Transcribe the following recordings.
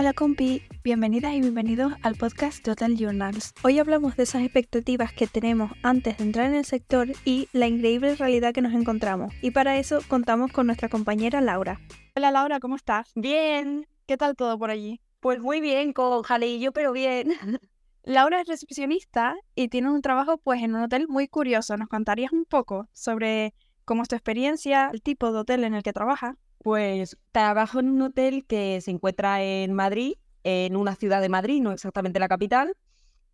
Hola compi, bienvenidas y bienvenidos al podcast de Hotel Journals. Hoy hablamos de esas expectativas que tenemos antes de entrar en el sector y la increíble realidad que nos encontramos. Y para eso contamos con nuestra compañera Laura. Hola Laura, ¿cómo estás? Bien, ¿Qué tal todo por allí? pues muy bien, con jaleillo, pero bien. Laura es recepcionista y tiene un trabajo pues en un hotel muy curioso. ¿Nos contarías un poco sobre cómo es tu experiencia, el tipo de hotel en el que trabajas? Pues trabajo en un hotel que se encuentra en Madrid, en una ciudad de Madrid, no exactamente la capital,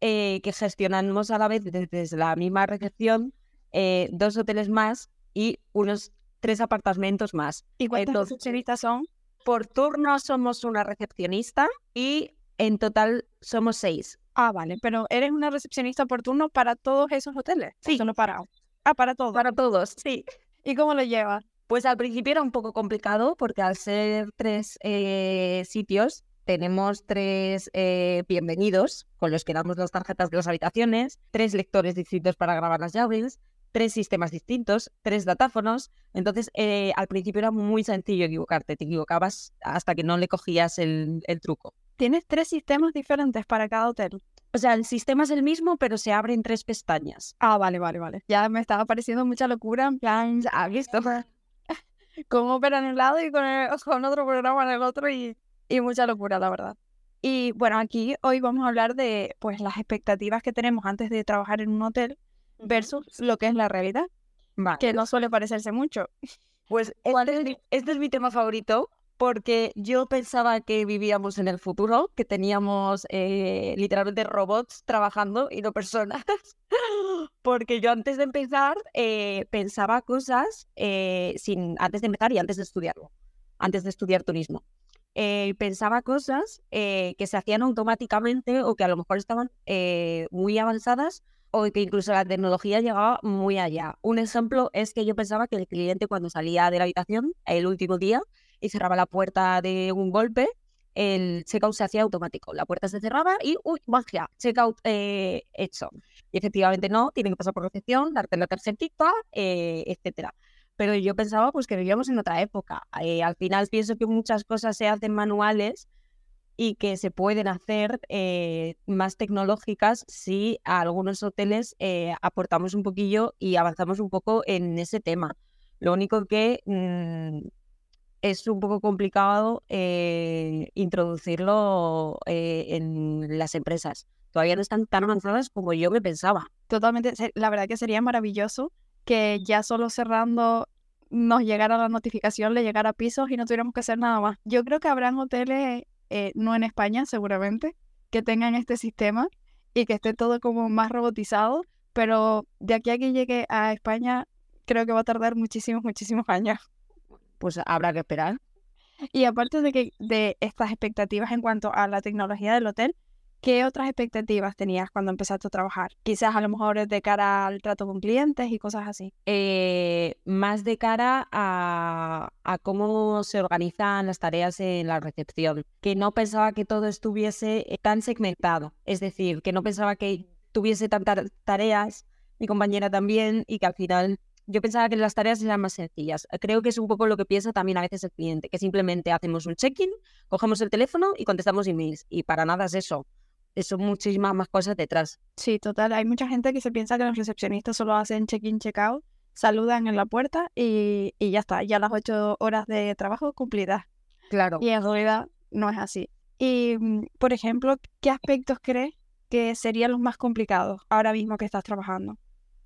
eh, que gestionamos a la vez desde la misma recepción eh, dos hoteles más y unos tres apartamentos más. ¿Y cuántos Entonces- recepcionistas son? Por turno somos una recepcionista y en total somos seis. Ah, vale, pero eres una recepcionista por turno para todos esos hoteles. ¿O Sí. Solo para. Ah, para todos. Para todos, sí. ¿Y cómo lo llevas? Pues al principio era un poco complicado porque al ser tres eh, sitios tenemos tres eh, bienvenidos con los que damos las tarjetas de las habitaciones, tres lectores distintos para grabar las llaves, tres sistemas distintos, tres datáfonos. Entonces eh, al principio era muy sencillo equivocarte, te equivocabas hasta que no le cogías el, el truco. Tienes tres sistemas diferentes para cada hotel. O sea, el sistema es el mismo, pero se abren tres pestañas. Ah, vale, vale, vale. Ya me estaba pareciendo mucha locura, en plan, ¿Has visto? cómo opera en un lado y con, el- con otro programa en el otro y, y mucha locura, la verdad. Y bueno, aquí hoy vamos a hablar de pues las expectativas que tenemos antes de trabajar en un hotel versus lo que es la realidad, Vale. que no suele parecerse mucho. Pues ¿Cuál este es, este es mi tema favorito porque yo pensaba que vivíamos en el futuro, que teníamos eh, literalmente robots trabajando y no personas. Porque yo antes de empezar eh, pensaba cosas eh, sin, antes de empezar y antes de estudiarlo, antes de estudiar turismo. Eh, pensaba cosas eh, que se hacían automáticamente o que a lo mejor estaban eh, muy avanzadas o que incluso la tecnología llegaba muy allá. Un ejemplo es que yo pensaba que el cliente cuando salía de la habitación el último día y cerraba la puerta de un golpe, el checkout se hacía automático. La puerta se cerraba y, uy, magia, checkout eh, hecho. Y efectivamente no, tienen que pasar por recepción, darte la tarjetita, eh, etcétera. Pero yo pensaba pues que vivíamos en otra época. Eh, al final pienso que muchas cosas se hacen manuales y que se pueden hacer eh, más tecnológicas si a algunos hoteles eh, aportamos un poquillo y avanzamos un poco en ese tema. Lo único que mm, es un poco complicado eh, introducirlo eh, en las empresas. Todavía no están tan avanzadas como yo me pensaba. Totalmente, la verdad que sería maravilloso que ya solo cerrando nos llegara la notificación, le llegara a pisos y no tuviéramos que hacer nada más. Yo creo que habrán hoteles, eh, no en España seguramente, que tengan este sistema y que esté todo como más robotizado, pero de aquí a que llegue a España creo que va a tardar muchísimos, muchísimos años. Pues habrá que esperar. Y aparte de que de estas expectativas en cuanto a la tecnología del hotel, ¿qué otras expectativas tenías cuando empezaste a trabajar? Quizás a lo mejor de cara al trato con clientes y cosas así. eh, más de cara a, a cómo se organizan las tareas en la recepción, que no pensaba que todo estuviese eh, tan segmentado, es decir, que no pensaba que tuviese tantas tareas, mi compañera también, y que al final yo pensaba que las tareas eran más sencillas. Creo que es un poco lo que piensa también a veces el cliente, que simplemente hacemos un check-in, cogemos el teléfono y contestamos emails, y para nada es eso. Son muchísimas más cosas detrás. Sí, total. Hay mucha gente que se piensa que los recepcionistas solo hacen check-in, check-out, saludan en la puerta y, y ya está. Ya las ocho horas de trabajo cumplidas. Claro. Y en realidad no es así. Y, mm, por ejemplo, ¿qué aspectos crees que serían los más complicados ahora mismo que estás trabajando?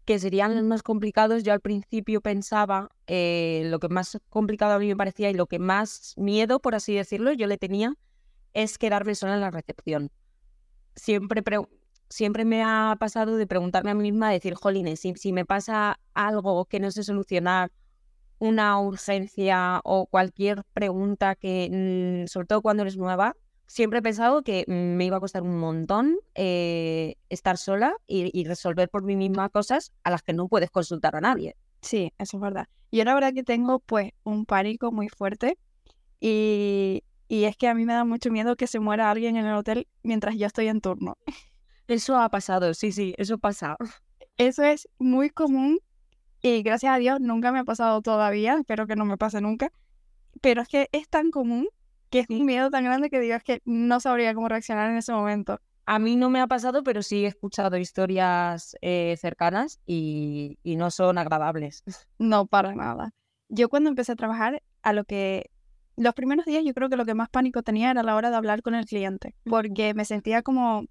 Que serían los más complicados. Yo al principio pensaba, eh, lo que más complicado a mí me parecía y lo que más miedo, por así decirlo, yo le tenía, es quedarme sola en la recepción. Siempre, pre- siempre me ha pasado de preguntarme a mí misma, decir, jolines, si, si me pasa algo que no sé solucionar, una urgencia o cualquier pregunta que, mm, sobre todo cuando eres nueva, siempre he pensado que mm, me iba a costar un montón eh, estar sola y, y resolver por mí misma cosas a las que no puedes consultar a nadie. Sí, eso es verdad. Yo la verdad que tengo pues un pánico muy fuerte y, y es que a mí me da mucho miedo que se muera alguien en el hotel mientras yo estoy en turno. Eso ha pasado, sí, sí, eso pasa. Eso es muy común y gracias a Dios nunca me ha pasado todavía, espero que no me pase nunca, pero es que es tan común que es un miedo tan grande que digas que no sabría cómo reaccionar en ese momento. A mí no me ha pasado, pero sí he escuchado historias eh, cercanas y, y no son agradables. No, para nada. Yo cuando empecé a trabajar, a lo que los primeros días yo creo que lo que más pánico tenía era la hora de hablar con el cliente, porque me sentía como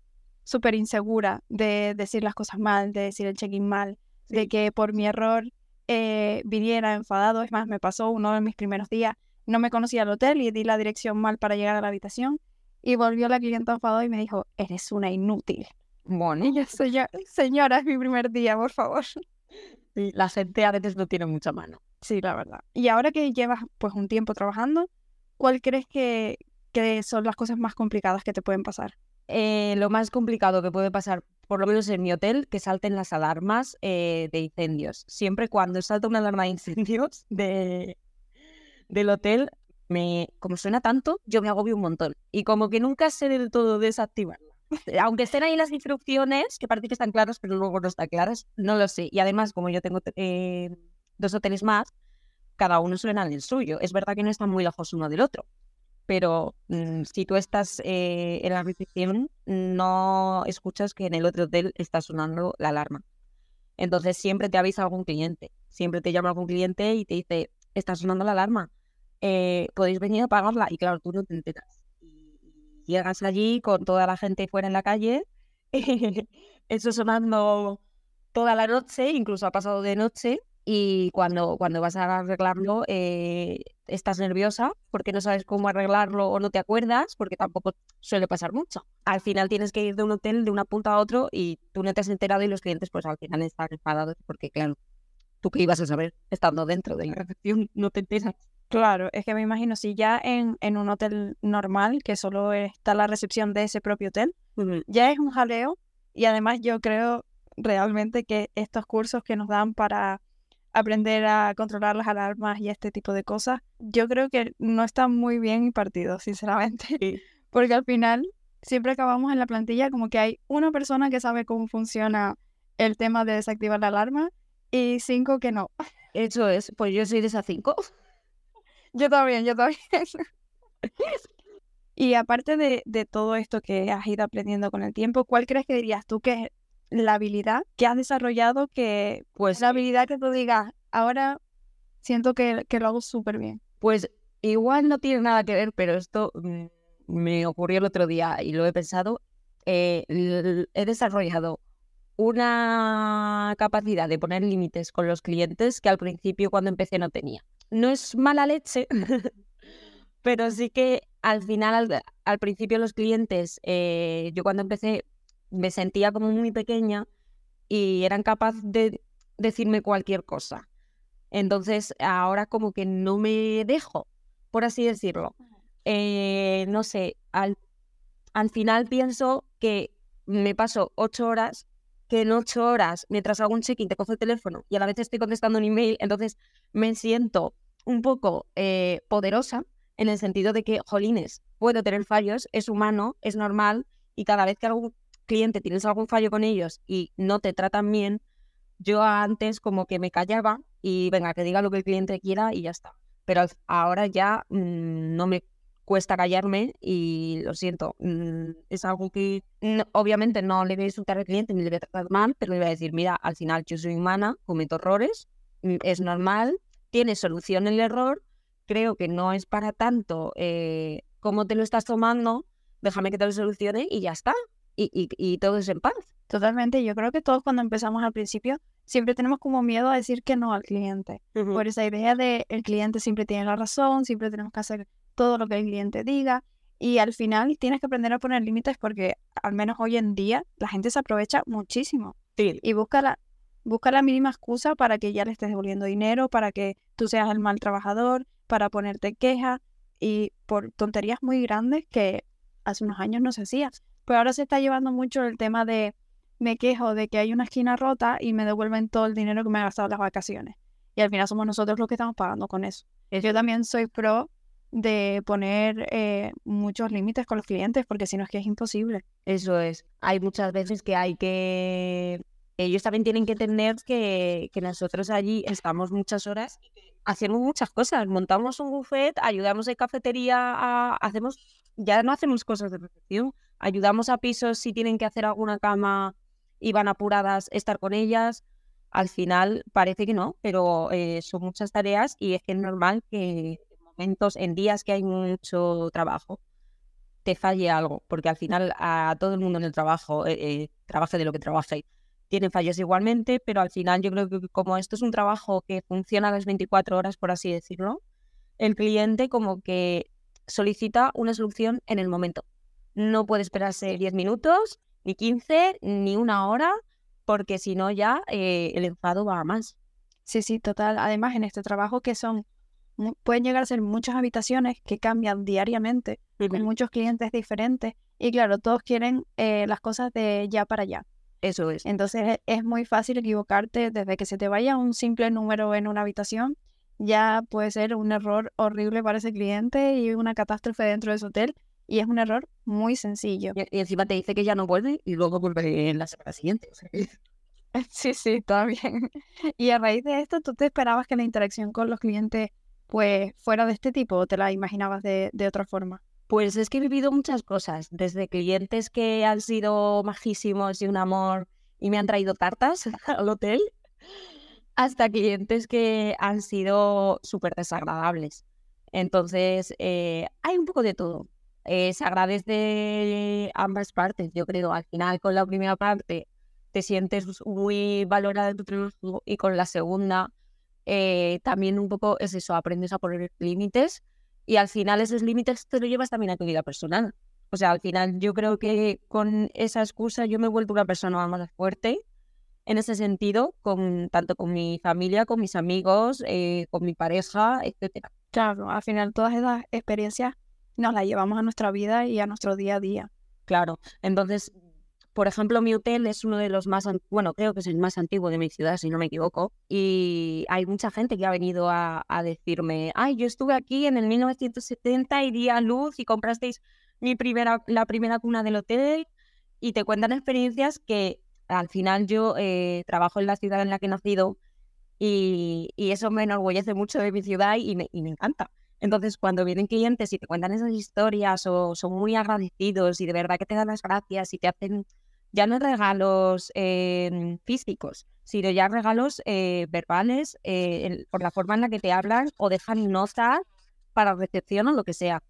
súper insegura de decir las cosas mal, de decir el check-in mal, de que por mi error eh, viniera enfadado. Es más, me pasó uno de mis primeros días, no me conocía el hotel y di la dirección mal para llegar a la habitación y volvió la clienta enfadada y me dijo, eres una inútil. Bueno, Y yo, "Señor- señora, es mi primer día, por favor. sí, la gente a veces no tiene mucha mano. Sí, la verdad. Y ahora que llevas pues un tiempo trabajando, ¿cuál crees que, que son las cosas más complicadas que te pueden pasar? Eh, lo más complicado que puede pasar, por lo menos en mi hotel, que salten las alarmas eh, de incendios. Siempre cuando salta una alarma de incendios de, del hotel, me, como suena tanto, yo me agobio un montón. Y como que nunca sé del todo desactivarla. Aunque estén ahí las instrucciones, que parece que están claras, pero luego no están claras, no lo sé. Y además, como yo tengo eh, dos hoteles más, cada uno suena en el suyo. Es verdad que no están muy lejos uno del otro pero mm, si tú estás eh, en la recepción, no escuchas que en el otro hotel está sonando la alarma. Entonces siempre te avisa algún cliente, siempre te llama algún cliente y te dice, está sonando la alarma, eh, podéis venir a apagarla. Y claro, tú no te enteras. Llegas allí con toda la gente fuera en la calle, eso sonando toda la noche, incluso ha pasado de noche, y cuando, cuando vas a arreglarlo, eh, estás nerviosa porque no sabes cómo arreglarlo o no te acuerdas, porque tampoco suele pasar mucho. Al final tienes que ir de un hotel de una punta a otro y tú no te has enterado y los clientes pues al final están enfadados porque claro, tú qué ibas a saber estando dentro de la recepción, no te enteras. Claro, es que me imagino si ya en, en un hotel normal, que solo está la recepción de ese propio hotel, ya es un jaleo y además yo creo realmente que estos cursos que nos dan para aprender a controlar las alarmas y este tipo de cosas, yo creo que no están muy bien impartidos, sinceramente, Sí. porque al final siempre acabamos en la plantilla como que hay una persona que sabe cómo funciona el tema de desactivar la alarma y cinco que no. Eso es, pues yo soy de esas cinco. Yo también, yo también. y aparte de, de todo esto que has ido aprendiendo con el tiempo, ¿cuál crees que dirías tú que es la habilidad que has desarrollado que Pues, la habilidad que tú digas, ahora siento que, que lo hago súper bien? pues igual no tiene nada que ver, pero esto mm, me ocurrió el otro día y lo he pensado. eh, he desarrollado una capacidad de poner límites con los clientes que al principio cuando empecé no tenía. No es mala leche, pero sí que al final, al, al principio los clientes, eh, yo cuando empecé me sentía como muy pequeña y eran capaces de decirme cualquier cosa. Entonces ahora como que no me dejo, por así decirlo. Eh, no sé, al, al final pienso que me paso ocho horas, que en ocho horas, mientras hago un check-in, te cojo el teléfono y a la vez estoy contestando un email, entonces me siento un poco eh, poderosa en el sentido de que, jolines, puedo tener fallos, es humano, es normal, y cada vez que algún cliente tienes algún fallo con ellos y no te tratan bien, yo antes como que me callaba y venga, que diga lo que el cliente quiera y ya está. Pero ahora ya mm, no me cuesta callarme y lo siento, mm, es algo que no- obviamente no le voy a insultar al cliente ni le voy a tratar mal, pero le voy a decir, mira, al final yo soy humana, cometo errores, mm, es normal, tiene solución el error, creo que no es para tanto eh, cómo te lo estás tomando, déjame que te lo solucione y ya está. Y, y, y todo es en paz. Totalmente, yo creo que todos cuando empezamos al principio siempre tenemos como miedo a decir que no al cliente, por esa idea de el cliente siempre tiene la razón, siempre tenemos que hacer todo lo que el cliente diga y al final tienes que aprender a poner límites porque al menos hoy en día la gente se aprovecha muchísimo Sí, y busca la, busca la mínima excusa para que ya le estés devolviendo dinero, para que tú seas el mal trabajador, para ponerte queja y por tonterías muy grandes que hace unos años no se hacía. Pero ahora se está llevando mucho el tema de me quejo de que hay una esquina rota y me devuelven todo el dinero que me he gastado en las vacaciones. Y al final somos nosotros los que estamos pagando con eso. Yo también soy pro de poner eh, muchos límites con los clientes porque si no es que es imposible. Eso es. Hay muchas veces que hay que... Ellos también tienen que entender que, que nosotros allí estamos muchas horas hacemos muchas cosas. Montamos un buffet, ayudamos en cafetería, a, hacemos, ya no hacemos cosas de recepción, ayudamos a pisos si tienen que hacer alguna cama y van apuradas, estar con ellas. Al final parece que no, pero eh, son muchas tareas y es que es normal que en momentos, en días que hay mucho trabajo, te falle algo, porque al final a todo el mundo en el trabajo, eh, eh, trabaje de lo que trabaje, tienen fallos igualmente, pero al final yo creo que como esto es un trabajo que funciona las 24 horas, por así decirlo, el cliente como que solicita una solución en el momento. No puede esperarse 10 minutos, ni 15, ni una hora, porque si no ya eh, el enfado va a más. Sí, sí, total. Además, en este trabajo que son, pueden llegar a ser muchas habitaciones que cambian diariamente, con muchos clientes diferentes, y claro, todos quieren eh, las cosas de ya para allá. Eso es. Entonces es muy fácil equivocarte desde que se te vaya un simple número en una habitación, ya puede ser un error horrible para ese cliente y una catástrofe dentro de su hotel. Y es un error muy sencillo. Y, encima te dice que ya no vuelve y luego vuelve en la semana siguiente. Sí, sí, está bien. Y a raíz de esto, ¿tú te esperabas que la interacción con los clientes pues fuera de este tipo o te la imaginabas de, de otra forma? Pues es que he vivido muchas cosas, desde clientes que han sido majísimos y un amor y me han traído tartas al hotel, hasta clientes que han sido súper desagradables. Entonces, eh, hay un poco de todo. Eh, se agradece ambas partes, yo creo. Al final, con la primera parte, te sientes muy valorada en tu trabajo y con la segunda, eh, también un poco es eso, aprendes a poner límites y al final esos límites te lo llevas también a tu vida personal. O sea, al final yo creo que con esa excusa yo me he vuelto una persona más fuerte en ese sentido, con, tanto con mi familia, con mis amigos, eh, con mi pareja, etcétera. Claro, al final todas esas experiencias nos las llevamos a nuestra vida y a nuestro día a día. Claro, entonces por ejemplo, mi hotel es uno de los más, bueno, creo que es el más antiguo de mi ciudad, si no me equivoco, y hay mucha gente que ha venido a, decirme, ay, yo estuve aquí en el 1970 y di a luz y comprasteis mi primera, la primera cuna del hotel, y te cuentan experiencias que al final yo eh, trabajo en la ciudad en la que he nacido y, eso me enorgullece mucho de mi ciudad y me, y me encanta. Entonces, cuando vienen clientes y te cuentan esas historias o son muy agradecidos y de verdad que te dan las gracias y te hacen ya no regalos eh, físicos, sino ya regalos eh, verbales eh, por la forma en la que te hablan o dejan notas para recepción o lo que sea.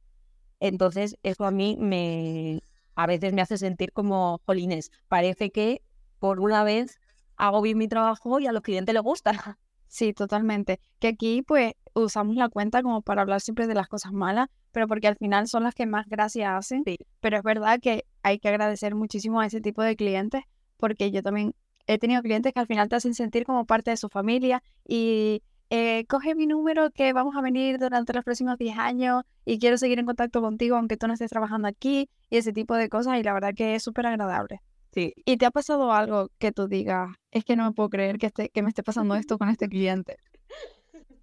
Entonces, eso a mí me a veces me hace sentir como jolines. Parece que por una vez hago bien mi trabajo y a los clientes les gusta. Sí, totalmente. Que aquí pues usamos la cuenta como para hablar siempre de las cosas malas, pero porque al final son las que más gracia hacen. Pero es verdad que hay que agradecer muchísimo a ese tipo de clientes, porque yo también he tenido clientes que al final te hacen sentir como parte de su familia y eh, coge mi número que vamos a venir durante los próximos 10 años y quiero seguir en contacto contigo aunque tú no estés trabajando aquí y ese tipo de cosas y la verdad que es súper agradable. Sí. ¿Y te ha pasado algo que tú digas, es que no me puedo creer que, esté, que me esté pasando esto con este cliente?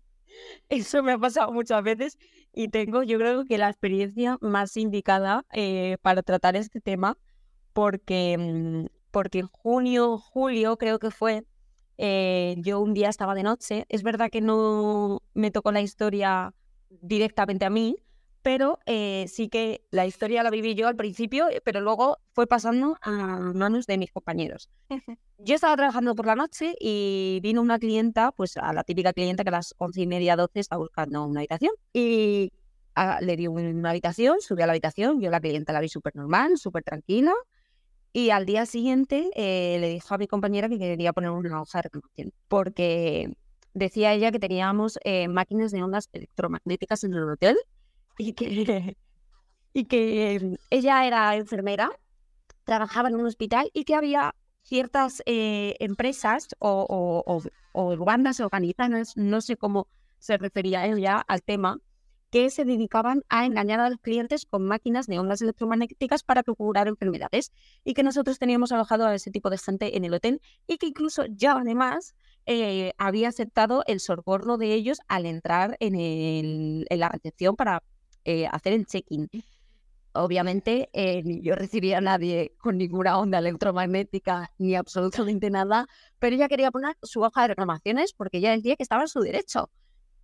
Eso me ha pasado muchas veces y tengo, yo creo que la experiencia más indicada eh, para tratar este tema, porque, mm, porque en junio, julio creo que fue, eh, yo un día estaba de noche. Es verdad que no me tocó la historia directamente a mí, pero eh, sí que la historia la viví yo al principio, eh, pero luego fue pasando a manos de mis compañeros. Yo estaba trabajando por la noche y vino una clienta, pues a la típica clienta que a las once y media, doce está buscando una habitación. Y ah, le di una habitación, subí a la habitación, yo la clienta la vi súper normal, súper tranquila. Y al día siguiente eh, le dijo a mi compañera que quería poner una hoja de reclamación, porque decía ella que teníamos máquinas de ondas electromagnéticas en el hotel y que, y que ella era enfermera, trabajaba en un hospital y que había ciertas eh, empresas o, o, bandas organizadas, no sé cómo se refería ella al tema, que se dedicaban a engañar a los clientes con máquinas de ondas electromagnéticas para procurar enfermedades y que nosotros teníamos alojado a ese tipo de gente en el hotel y que incluso ya además eh, había aceptado el soborno de ellos al entrar en, el, en la recepción para eh, hacer el check-in. Obviamente, eh, yo recibía a nadie con ninguna onda electromagnética ni absolutamente nada, pero ella quería poner su hoja de reclamaciones porque ella decía que estaba en su derecho.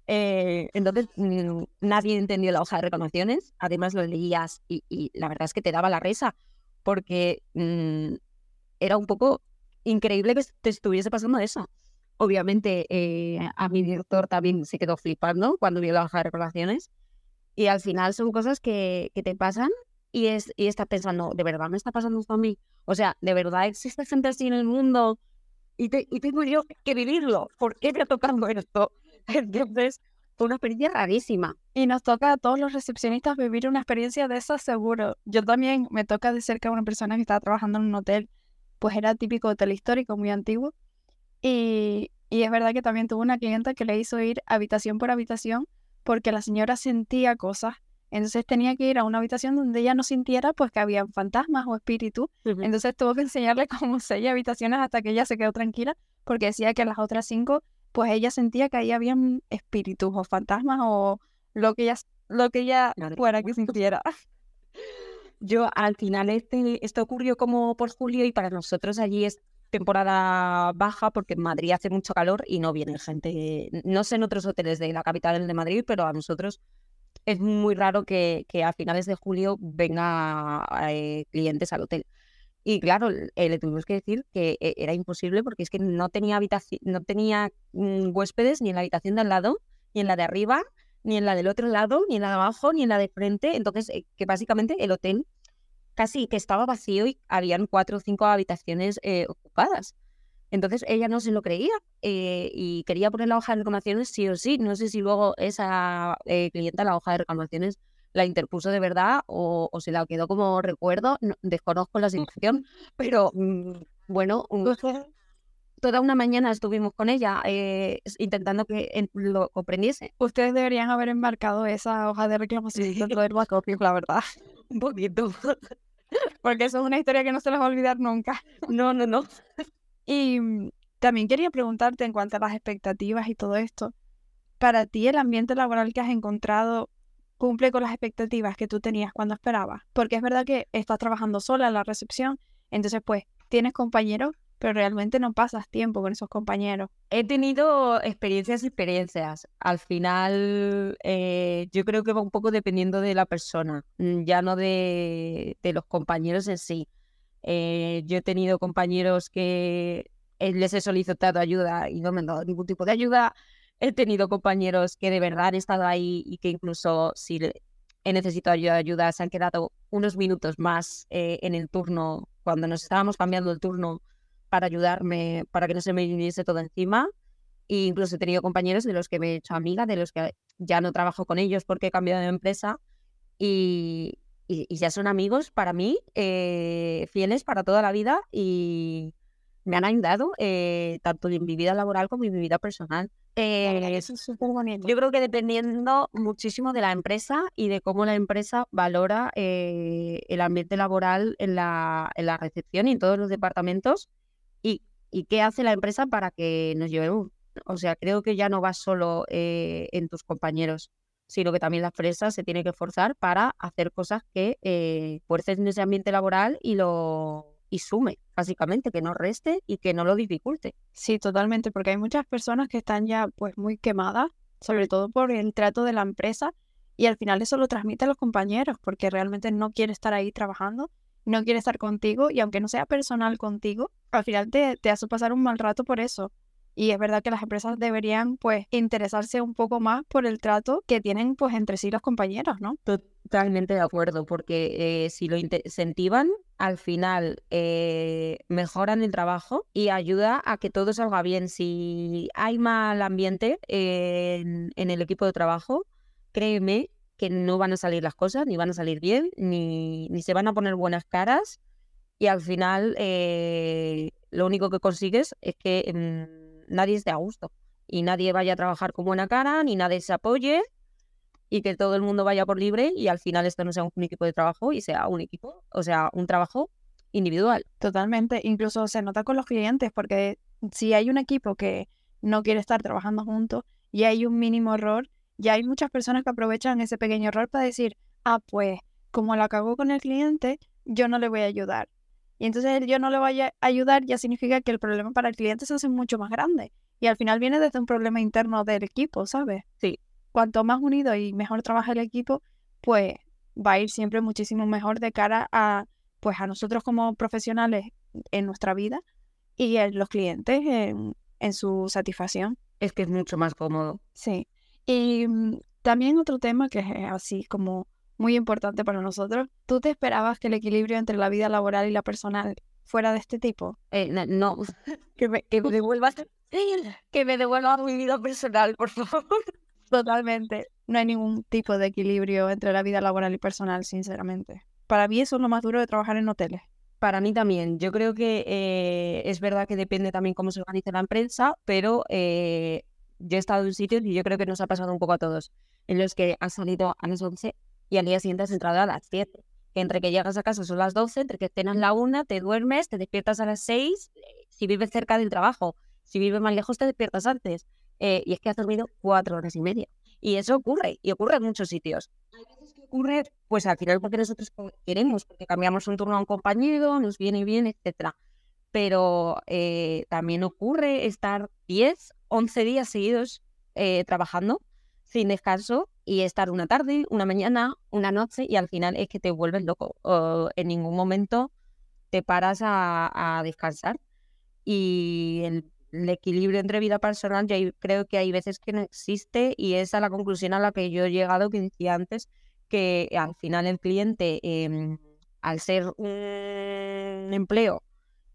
Eh, entonces, mm, nadie entendió la hoja de reclamaciones. Además, lo leías y, la verdad es que te daba la risa, porque mm, era un poco increíble que te estuviese pasando eso. Obviamente, eh, a mi director también se quedó flipando cuando vio la hoja de reclamaciones. Y al final son cosas que, que te pasan y, es, y estás pensando, ¿de verdad me está pasando esto a mí? O sea, ¿de verdad existe gente así en el mundo? Y, te, y tengo yo que vivirlo. ¿Por qué me ha tocado esto? Entonces, fue una experiencia rarísima. Y nos toca a todos los recepcionistas vivir una experiencia de esas seguro. Yo también me toca de cerca a una persona que estaba trabajando en un hotel, pues era típico hotel histórico, muy antiguo. Y, y es verdad que también tuvo una clienta que le hizo ir habitación por habitación porque la señora sentía cosas. Entonces tenía que ir a una habitación donde ella no sintiera pues que había fantasmas o espíritus. Entonces tuvo que enseñarle como seis habitaciones hasta que ella se quedó tranquila porque decía que las otras cinco pues ella sentía que ahí habían espíritus o fantasmas o lo que ella, lo que ella fuera que sintiera. Yo al final este, esto ocurrió como por julio y para nosotros allí es temporada baja porque en Madrid hace mucho calor y no viene gente. No sé en otros hoteles de la capital de Madrid, pero a nosotros es muy raro que, que a finales de julio venga eh, clientes al hotel. Y claro, eh, le tuvimos que decir que eh, era imposible porque es que no tenía habitación, no tenía mm, huéspedes ni en la habitación de al lado, ni en la de arriba, ni en la del otro lado, ni en la de abajo, ni en la de frente. Entonces, eh, que básicamente el hotel casi que estaba vacío y habían cuatro o cinco habitaciones ocupadas. Entonces ella no se lo creía y quería poner la hoja de reclamaciones sí o sí. No sé si luego esa clienta la hoja de reclamaciones la interpuso de verdad o, se la quedó como recuerdo, desconozco la situación, pero mm, bueno, toda una mañana estuvimos con ella eh, intentando que lo comprendiese. Ustedes deberían haber embarcado esa hoja de reclamación dentro del la verdad. Un poquito. Porque eso es una historia que no se les va a olvidar nunca. No, no, no. Y mm, también quería preguntarte en cuanto a las expectativas y todo esto. Para ti, el ambiente laboral que has encontrado cumple con las expectativas que tú tenías cuando esperabas. Porque es verdad que estás trabajando sola en la recepción, entonces pues tienes compañeros, pero realmente no pasas tiempo con esos compañeros. He tenido experiencias y experiencias. Al final eh, yo creo que va un poco dependiendo de la persona, mm, ya no de, los compañeros en sí. Eh, yo he tenido compañeros que eh, les he solicitado ayuda y no me han dado ningún tipo de ayuda he tenido compañeros que de verdad han estado ahí y que incluso si he necesitado ayuda, se han quedado unos minutos más en el turno cuando nos estábamos cambiando el turno para ayudarme, para que no se me viniese todo encima. E incluso he tenido compañeros de los que me he hecho amiga, de los que ya no trabajo con ellos porque he cambiado de empresa y, y, ya son amigos para mí, eh, fieles para toda la vida y me han ayudado eh, tanto en mi vida laboral como en mi vida personal. Eh, eso es súper bonito. Yo creo que dependiendo muchísimo de la empresa y de cómo la empresa valora eh, el ambiente laboral en la, en la recepción y en todos los departamentos y, y qué hace la empresa para que nos llevemos. O sea, creo que ya no va solo eh, en tus compañeros, sino que también la empresa se tiene que forzar para hacer cosas que eh, fuercen ese ambiente laboral y lo y sume, básicamente, que no reste y que no lo dificulte. Sí, totalmente, porque hay muchas personas que están ya pues muy quemadas, sobre todo por el trato de la empresa, y al final eso lo transmite a los compañeros, porque realmente no quiere estar ahí trabajando, no quiere estar contigo, y aunque no sea personal contigo, al final te, hace pasar un mal rato por eso. Y es verdad que las empresas deberían pues interesarse un poco más por el trato que tienen pues entre sí los compañeros, ¿no? Totalmente de acuerdo, porque eh, si lo incentivan, al final eh, mejoran el trabajo y ayuda a que todo salga bien. Si hay mal ambiente en, el equipo de trabajo, créeme que no van a salir las cosas, ni van a salir bien, ni, ni se van a poner buenas caras y al final eh, lo único que consigues es que mm, nadie esté a gusto y nadie vaya a trabajar con buena cara, ni nadie se apoye y que todo el mundo vaya por libre y al final esto no sea un equipo de trabajo y sea un equipo, o sea, un trabajo individual. Totalmente, incluso se nota con los clientes porque si hay un equipo que no quiere estar trabajando juntos y hay un mínimo error, ya hay muchas personas que aprovechan ese pequeño error para decir, ah, pues como la cagó con el cliente, yo no le voy a ayudar. Y entonces el yo no le vaya a ayudar ya significa que el problema para el cliente se hace mucho más grande. Y al final viene desde un problema interno del equipo, ¿sabes? Sí. Cuanto más unido y mejor trabaja el equipo, pues va a ir siempre muchísimo mejor de cara a, pues a nosotros como profesionales en nuestra vida y a los clientes en, en su satisfacción. Es que es mucho más cómodo. Sí. Y mm, también otro tema que es así como muy importante para nosotros. ¿Tú te esperabas que el equilibrio entre la vida laboral y la personal fuera de este tipo? Eh, no, no. que, me, que me devuelvas que me devuelva mi vida personal, por favor. Totalmente. No hay ningún tipo de equilibrio entre la vida laboral y personal, sinceramente. Para mí eso es lo más duro de trabajar en hoteles. Para mí también. Yo creo que eh, es verdad que depende también cómo se organiza la empresa, pero eh, yo he estado en sitios y yo creo que nos ha pasado un poco a todos, en los que has salido a las 11 y al día siguiente has entrado a las 7. entre que llegas a casa son las 12, entre que cenas la 1, te duermes, te despiertas a las 6, si vives cerca del trabajo, si vives más lejos te despiertas antes. Eh, y es que has dormido cuatro horas y media. Y eso ocurre, y ocurre en muchos sitios ocurre, pues al final porque nosotros queremos, porque cambiamos un turno a un compañero, nos viene bien, etcétera. Pero eh, también ocurre estar 10, 11 días seguidos eh, trabajando sin descanso y estar una tarde, una mañana, una noche y al final es que te vuelves loco. en ningún momento te paras a, descansar. Y el, equilibrio entre vida personal, yo creo que hay veces que no existe y esa es la conclusión a la que yo he llegado, que decía antes, que al final el cliente, em, al ser un empleo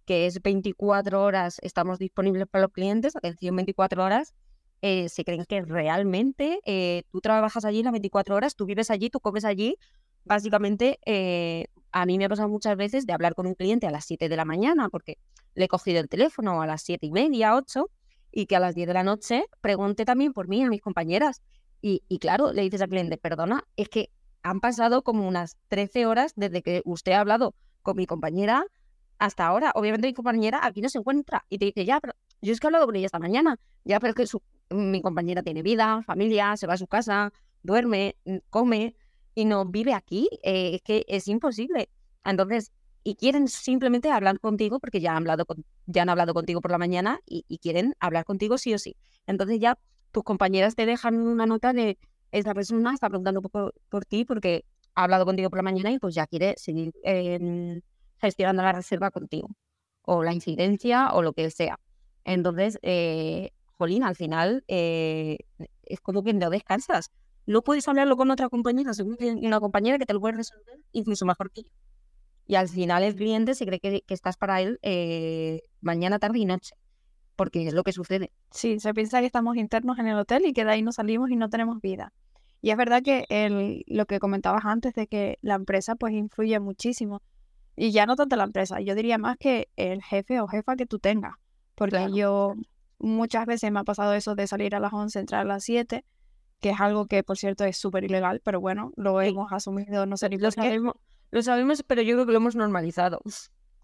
que es 24 horas, estamos disponibles para los clientes, atención 24 horas, eh, se creen que realmente eh, tú trabajas allí las 24 horas, tú vives allí, tú comes allí. Básicamente, eh, a mí me ha pasado muchas veces de hablar con un cliente a las 7 de la mañana, porque le he cogido el teléfono a las 7 y media, 8, y que a las 10 de la noche pregunte también por mí a mis compañeras. Y, y claro, le dices al cliente, perdona, es que han pasado como unas 13 horas desde que usted ha hablado con mi compañera hasta ahora. Obviamente mi compañera aquí no se encuentra y te dice, ya, pero yo es que he hablado con ella esta mañana, ya, pero es que su, mi compañera tiene vida, familia, se va a su casa, duerme, come y no vive aquí. Eh, es que es imposible. Entonces, y quieren simplemente hablar contigo porque ya han hablado, con, ya han hablado contigo por la mañana y, quieren hablar contigo sí o sí. Entonces ya tus compañeras te dejan una nota de esta persona está preguntando por, ti porque ha hablado contigo por la mañana y pues ya quiere seguir em, gestionando la reserva contigo, o la incidencia, o lo que sea. Entonces, eh, Jolín, al final eh, es como que no descansas. No puedes hablarlo con otra compañera, una compañera que te lo puede resolver incluso mejor que yo. Y al final el cliente se cree que, que estás para él eh, mañana, tarde y noche porque es lo que sucede. Sí, se piensa que estamos internos en el hotel y que de ahí no salimos y no tenemos vida. Y es verdad que el, lo que comentabas antes de que la empresa pues influye muchísimo. Y ya no tanto la empresa, yo diría más que el jefe o jefa que tú tengas. Porque yo muchas veces me ha pasado eso de salir a las 11, entrar a las 7, que es algo que por cierto es súper ilegal, pero bueno, lo hemos asumido, no sé ni lo sabemos, lo sabemos, pero yo creo que lo hemos normalizado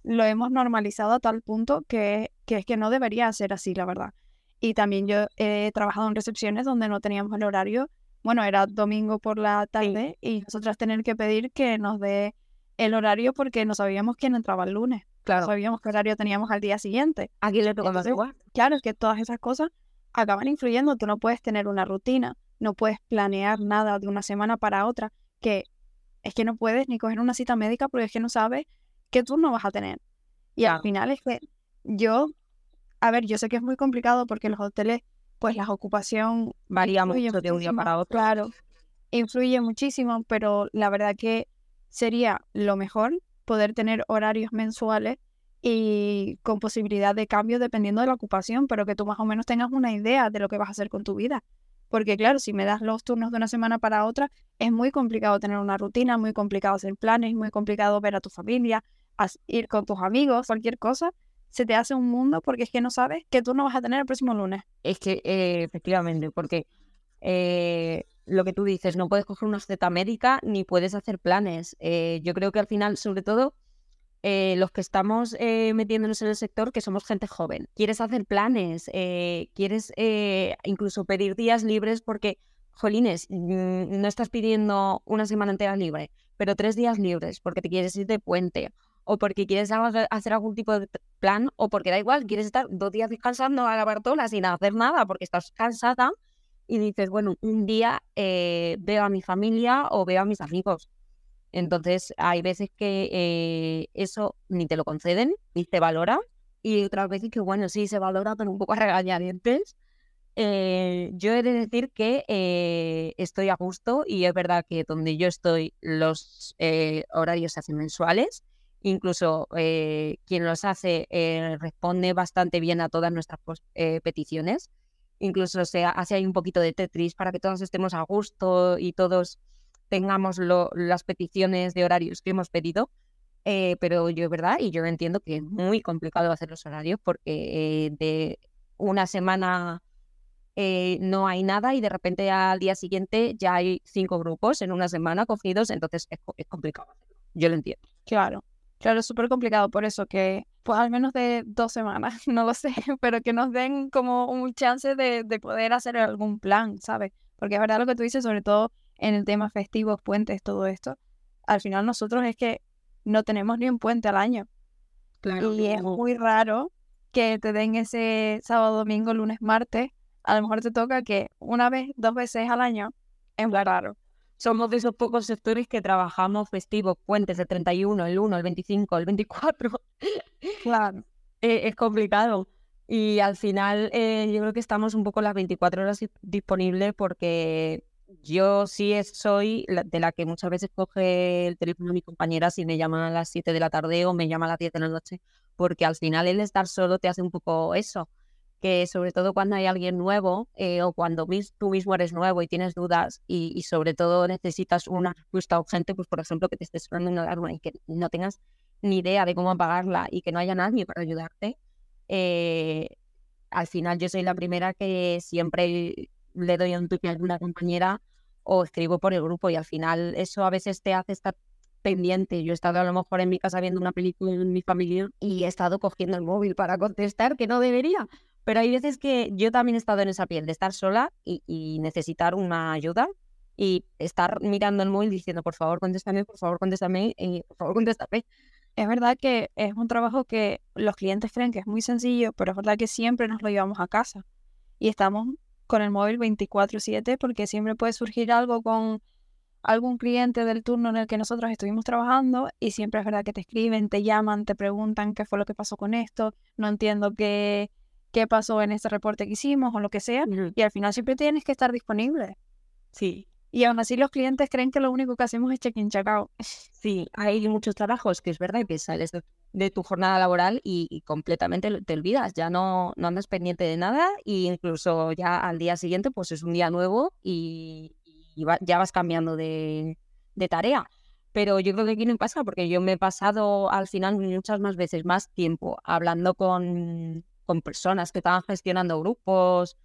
lo hemos normalizado a tal punto que, que es que no debería ser así, la verdad. Y también yo he trabajado en recepciones donde no teníamos el horario. Bueno, era domingo por la tarde y nosotras tener que pedir que nos dé el horario porque no sabíamos quién entraba el lunes. Claro. No sabíamos qué horario teníamos al día siguiente. Aquí le tocamos igual. Claro, es que todas esas cosas acaban influyendo. Tú no puedes tener una rutina, no puedes planear nada de una semana para otra, que es que no puedes ni coger una cita médica porque es que no sabes qué turno vas a tener. Y al final es que yo, a ver, yo sé que es muy complicado porque los hoteles, pues la ocupación varía mucho de un día para otro. Claro, influye muchísimo, pero la verdad que sería lo mejor poder tener horarios mensuales y con posibilidad de cambio dependiendo de la ocupación, pero que tú más o menos tengas una idea de lo que vas a hacer con tu vida. Porque claro, si me das los turnos de una semana para otra, es muy complicado tener una rutina, muy complicado hacer planes, muy complicado ver a tu familia, ir con tus amigos, cualquier cosa, se te hace un mundo porque es que no sabes que tú no vas a tener el próximo lunes. Es que, eh, efectivamente, porque eh, lo que tú dices, no puedes coger una receta médica ni puedes hacer planes. Eh, yo creo que al final, sobre todo, los que estamos metiéndonos en el sector, que somos gente joven, quieres hacer planes, quieres incluso pedir días libres porque, jolines, mm, no estás pidiendo una semana entera libre, pero tres días libres porque te quieres ir de puente o porque quieres hacer algún tipo de plan o porque da igual, quieres estar dos días descansando a la Bartola sin hacer nada porque estás cansada y dices, bueno, un día eh, veo a mi familia o veo a mis amigos. Entonces, hay veces que eh, eso ni te lo conceden, ni te valora, y otras veces que, bueno, sí se valora, pero un poco a regañadientes. Eh, yo he de decir que eh, estoy a gusto y es verdad que donde yo estoy los horarios se hacen mensuales. Incluso quien los hace responde bastante bien a todas nuestras peticiones. Incluso se hace ahí un poquito de Tetris para que todos estemos a gusto y todos tengamos las peticiones de horarios que hemos pedido. Eh, pero yo es verdad, y yo entiendo que es muy complicado hacer los horarios porque eh, de una semana eh, no hay nada y de repente al día siguiente ya hay cinco grupos en una semana cogidos, entonces es, complicado hacerlo. Yo lo entiendo. Claro, claro, es súper complicado, por eso que pues al menos de dos semanas, no lo sé, pero que nos den como un chance de, de poder hacer algún plan, ¿sabes? Porque es verdad lo que tú dices, sobre todo en el tema festivos, puentes, todo esto, al final nosotros es que no tenemos ni un puente al año. Claro. Y es muy raro que te den ese sábado, domingo, lunes, martes. A lo mejor te toca que una vez, dos veces al año es muy raro. Somos de esos pocos sectores que trabajamos festivos, puentes de 31, el 1, el 25, el 24. Claro. Eh, es complicado. Y al final eh, yo creo que estamos un poco las 24 horas disponibles porque yo sí soy de la que muchas veces coge el teléfono a mi compañera si me llama a las 7 de la tarde o me llama a las 10 de la noche, porque al final el estar solo te hace un poco eso, que sobre todo cuando hay alguien nuevo eh, o cuando tú mismo eres nuevo y tienes dudas y, sobre todo necesitas una respuesta urgente, pues por ejemplo que te estés sonando alarma y que no tengas ni idea de cómo apagarla y que no haya nadie para ayudarte, eh, al final yo soy la primera que siempre le doy un tuit a alguna compañera o escribo por el grupo y al final eso a veces te hace estar pendiente. Yo he estado a lo mejor en mi casa viendo una película en mi familia y he estado cogiendo el móvil para contestar, que no debería. Pero hay veces que yo también he estado en esa piel de estar sola y, necesitar una ayuda y estar mirando el móvil diciendo, por favor, contéstame, por favor, contéstame, y por favor, contéstame. Es verdad que es un trabajo que los clientes creen que es muy sencillo, pero es verdad que siempre nos lo llevamos a casa y estamos con el móvil 24/7 porque siempre puede surgir algo con algún cliente del turno en el que nosotros estuvimos trabajando y siempre es verdad que te escriben, te llaman, te preguntan qué fue lo que pasó con esto, no entiendo qué, qué pasó en este reporte que hicimos o lo que sea y al final siempre tienes que estar disponible. Sí. Y aún así los clientes creen que lo único que hacemos es check-in, check-out. Sí, hay muchos trabajos que es verdad que sales de, tu jornada laboral y, completamente te olvidas, ya no, no andas pendiente de nada e incluso ya al día siguiente pues es un día nuevo y, ya vas cambiando de, tarea. Pero yo creo que aquí no pasa porque yo me he pasado al final muchas más veces más tiempo hablando con, con personas que estaban gestionando grupos,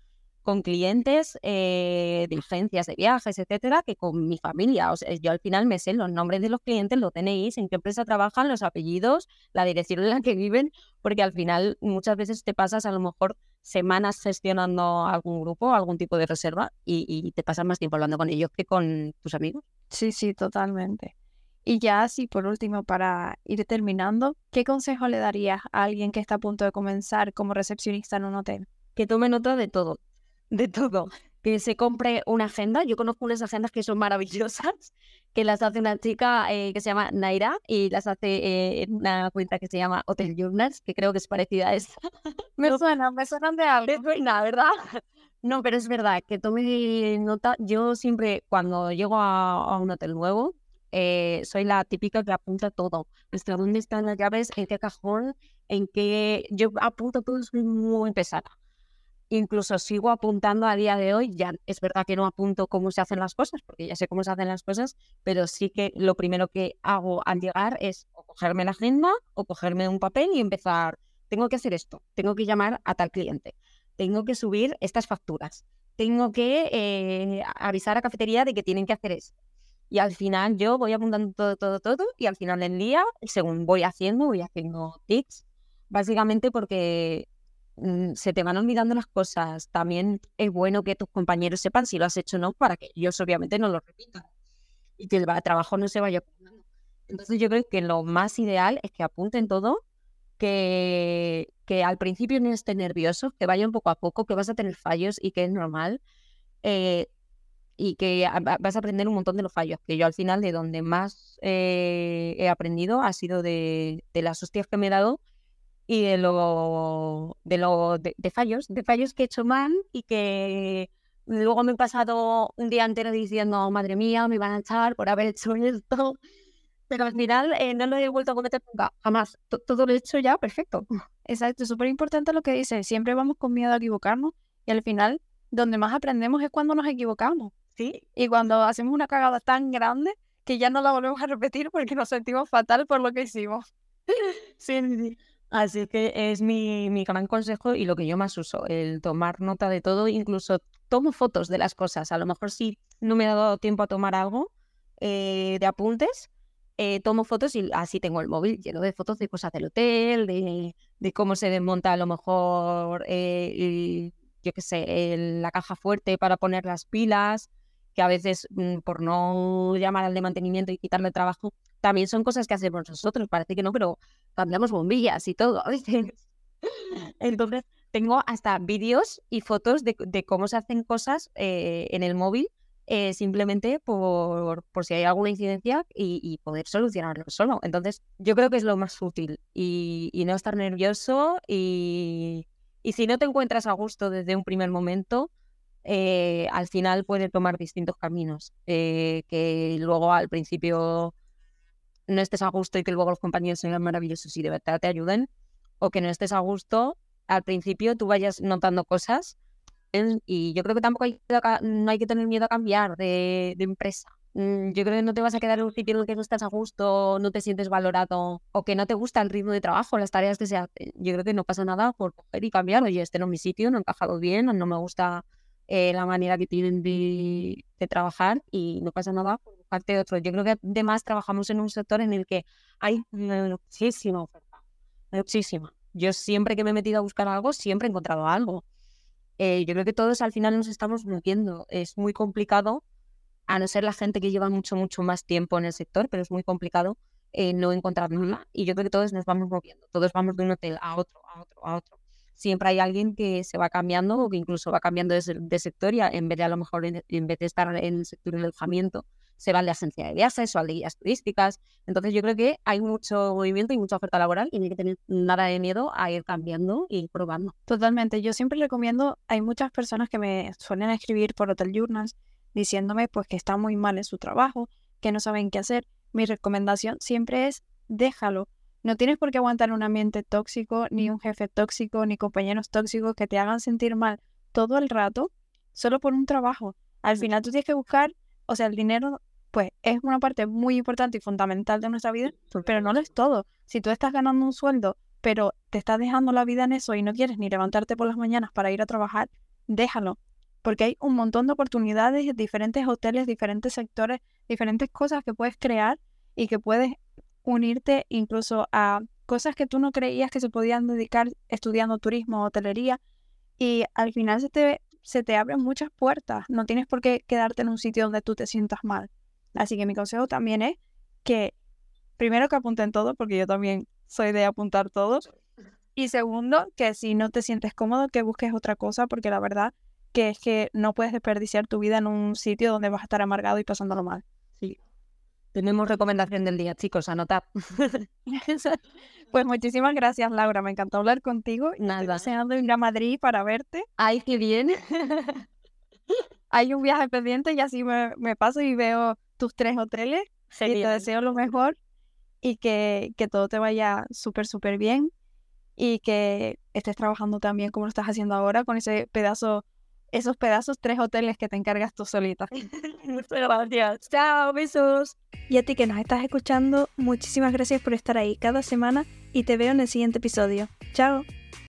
con clientes eh, de agencias de viajes, etcétera, que con mi familia. O sea, yo al final me sé los nombres de los clientes, los tenéis, en qué empresa trabajan, los apellidos, la dirección en la que viven, porque al final muchas veces te pasas a lo mejor semanas gestionando algún grupo, algún tipo de reserva y, te pasas más tiempo hablando con ellos que con tus amigos. Sí, sí, totalmente. Y ya así por último, para ir terminando, ¿qué consejo le darías a alguien que está a punto de comenzar como recepcionista en un hotel? Que tome nota de todo, de todo. Que se compre una agenda. Yo conozco unas agendas que son maravillosas, que las hace una chica eh, que se llama Naira y las hace eh, en una cuenta que se llama Hotel Journals, que creo que es parecida a esta. me suena, me suenan de algo. Me suena, ¿verdad? No, pero es verdad que tome nota. Yo siempre, cuando llego a, un hotel nuevo, eh, soy la típica que apunta todo. Nuestra, ¿Dónde están las llaves? ¿En qué cajón? ¿En qué? Yo apunto todo, soy muy pesada incluso sigo apuntando a día de hoy, ya es verdad que no apunto cómo se hacen las cosas, porque ya sé cómo se hacen las cosas, pero sí que lo primero que hago al llegar es cogerme la agenda o cogerme un papel y empezar, tengo que hacer esto, tengo que llamar a tal cliente, tengo que subir estas facturas, tengo que eh, avisar a cafetería de que tienen que hacer esto. Y al final yo voy apuntando todo, todo, todo, y al final del día, según voy haciendo, voy haciendo tics, básicamente porque Mm, se te van olvidando las cosas. También es bueno que tus compañeros sepan si lo has hecho o no, para que ellos obviamente no lo repitan y que el trabajo no se vaya Entonces yo creo que lo más ideal es que apunten todo que, que al principio no esté nervioso, que vaya un poco a poco, que vas a tener fallos y que es normal. Eh, y que vas a aprender un montón de los fallos, que yo al final de donde más eh, he aprendido ha sido de, de, las hostias que me he dado y de lo de, lo, de, fallos, de fallos que he hecho mal y que luego me he pasado un día entero diciendo, madre mía, me van a echar por haber hecho esto. Pero al final eh, no lo he vuelto a cometer nunca, jamás. todo lo he hecho ya perfecto. Exacto, súper importante lo que dices. Siempre vamos con miedo a equivocarnos y al final donde más aprendemos es cuando nos equivocamos. Y cuando hacemos una cagada tan grande que ya no la volvemos a repetir porque nos sentimos fatal por lo que hicimos. sí, sí. Así que es mi, mi, gran consejo y lo que yo más uso, el tomar nota de todo, incluso tomo fotos de las cosas. A lo mejor si no me ha dado tiempo a tomar algo eh, de apuntes, eh, tomo fotos y así tengo el móvil lleno de fotos de cosas del hotel, de, de cómo se desmonta a lo mejor, eh, yo qué sé, la caja fuerte para poner las pilas, que a veces mm, por no llamar al de mantenimiento y quitarle trabajo, también son cosas que hacemos nosotros. Parece que no, pero cambiamos bombillas y todo. Entonces, tengo hasta vídeos y fotos de, cómo se hacen cosas eh, en el móvil eh, simplemente por, por, si hay alguna incidencia y, poder solucionarlo solo. Entonces, yo creo que es lo más útil y, y no estar nervioso y, y si no te encuentras a gusto desde un primer momento, eh, al final puede tomar distintos caminos, eh, que luego al principio no estés a gusto y que luego los compañeros sean maravillosos y de verdad te ayuden, o que no estés a gusto, al principio tú vayas notando cosas y yo creo que tampoco hay, no hay que tener miedo a cambiar de, empresa. Mm, yo creo que no te vas a quedar en un sitio en el que no estás a gusto, no te sientes valorado o que no te gusta el ritmo de trabajo, las tareas que se hacen. Yo creo que no pasa nada por coger y cambiar. Oye, este no mi sitio, no he encajado bien, no me gusta eh, la manera que tienen de, trabajar y no pasa nada por parte de otro. Yo creo que además trabajamos en un sector en el que hay muchísima oferta, muchísima. Yo siempre que me he metido a buscar algo, siempre he encontrado algo. Eh, yo creo que todos al final nos estamos moviendo. Es muy complicado, a no ser la gente que lleva mucho, mucho más tiempo en el sector, pero es muy complicado eh, no encontrar nada. Y yo creo que todos nos vamos moviendo, todos vamos de un hotel a otro, a otro, a otro siempre hay alguien que se va cambiando o que incluso va cambiando de, sector y en vez de a lo mejor en, vez de estar en el sector del alojamiento, se va a la agencia de viajes o a guías turísticas. Entonces yo creo que hay mucho movimiento y mucha oferta laboral y no hay que tener nada de miedo a ir cambiando y probando. Totalmente. Yo siempre recomiendo, hay muchas personas que me suelen escribir por Hotel Journals diciéndome pues que está muy mal en su trabajo, que no saben qué hacer. Mi recomendación siempre es déjalo, no tienes por qué aguantar un ambiente tóxico, ni un jefe tóxico, ni compañeros tóxicos que te hagan sentir mal todo el rato solo por un trabajo. Al final tú tienes que buscar, o sea, el dinero pues es una parte muy importante y fundamental de nuestra vida, pero no lo es todo. Si tú estás ganando un sueldo, pero te estás dejando la vida en eso y no quieres ni levantarte por las mañanas para ir a trabajar, déjalo. Porque hay un montón de oportunidades, diferentes hoteles, diferentes sectores, diferentes cosas que puedes crear y que puedes unirte incluso a cosas que tú no creías que se podían dedicar estudiando turismo o hotelería y al final se te, se te abren muchas puertas. No tienes por qué quedarte en un sitio donde tú te sientas mal. Así que mi consejo también es que primero que apunten todo, porque yo también soy de apuntar todo. Y segundo, que si no te sientes cómodo, que busques otra cosa, porque la verdad que es que no puedes desperdiciar tu vida en un sitio donde vas a estar amargado y pasándolo mal. Sí, tenemos recomendación del día, chicos, anotad. pues muchísimas gracias, Laura. Me encantó hablar contigo. Nada. Estoy deseando ir a Madrid para verte. Ay, qué bien. Hay un viaje pendiente y así me, paso y veo tus tres hoteles. Y te deseo lo mejor y que, que todo te vaya súper, súper bien y que estés trabajando también como lo estás haciendo ahora con ese pedazo esos pedazos, tres hoteles que te encargas tú solita. Muchas gracias. Chao, besos. Y a ti que nos estás escuchando, muchísimas gracias por estar ahí cada semana y te veo en el siguiente episodio. Chao.